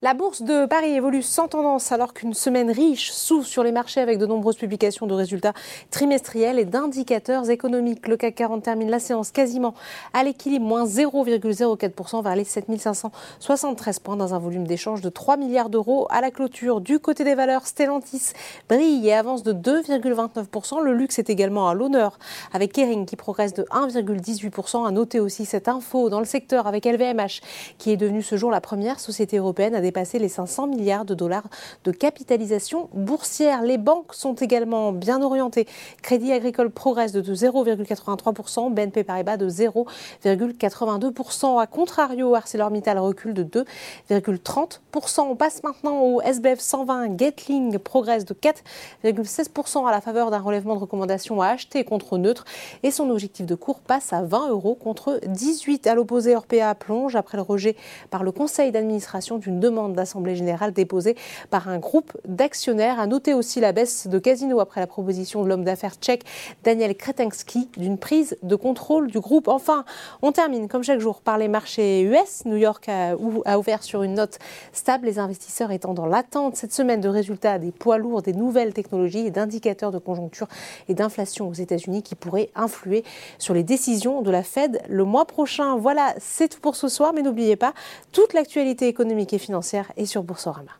La bourse de Paris évolue sans tendance alors qu'une semaine riche s'ouvre sur les marchés avec de nombreuses publications de résultats trimestriels et d'indicateurs économiques. Le CAC 40 termine la séance quasiment à l'équilibre, moins 0,04% vers les 7573 points dans un volume d'échange de 3 milliards d'euros à la clôture. Du côté des valeurs, Stellantis brille et avance de 2,29%. Le luxe est également à l'honneur avec Kering qui progresse de 1,18%. À noter aussi cette info dans le secteur avec LVMH qui est devenue ce jour la première société européenne à dépasser les 500 milliards de dollars de capitalisation boursière. Les banques sont également bien orientées. Crédit Agricole progresse de 0,83%, BNP Paribas de 0,82%. A contrario, ArcelorMittal recule de 2,30%. On passe maintenant au SBF 120. Gatling progresse de 4,16% à la faveur d'un relèvement de recommandation à acheter contre neutre et son objectif de cours passe à 20 euros contre 18. À l'opposé, Orpea plonge après le rejet par le conseil d'administration d'une demande d'Assemblée générale déposée par un groupe d'actionnaires. À noter aussi la baisse de Casino après la proposition de l'homme d'affaires tchèque Daniel Kretinsky d'une prise de contrôle du groupe. Enfin, on termine comme chaque jour par les marchés US. New York a, a ouvert sur une note stable, les investisseurs étant dans l'attente cette semaine de résultats des poids lourds, des nouvelles technologies et d'indicateurs de conjoncture et d'inflation aux États-Unis qui pourraient influer sur les décisions de la Fed le mois prochain. Voilà, c'est tout pour ce soir, mais n'oubliez pas toute l'actualité économique et et sur Boursorama.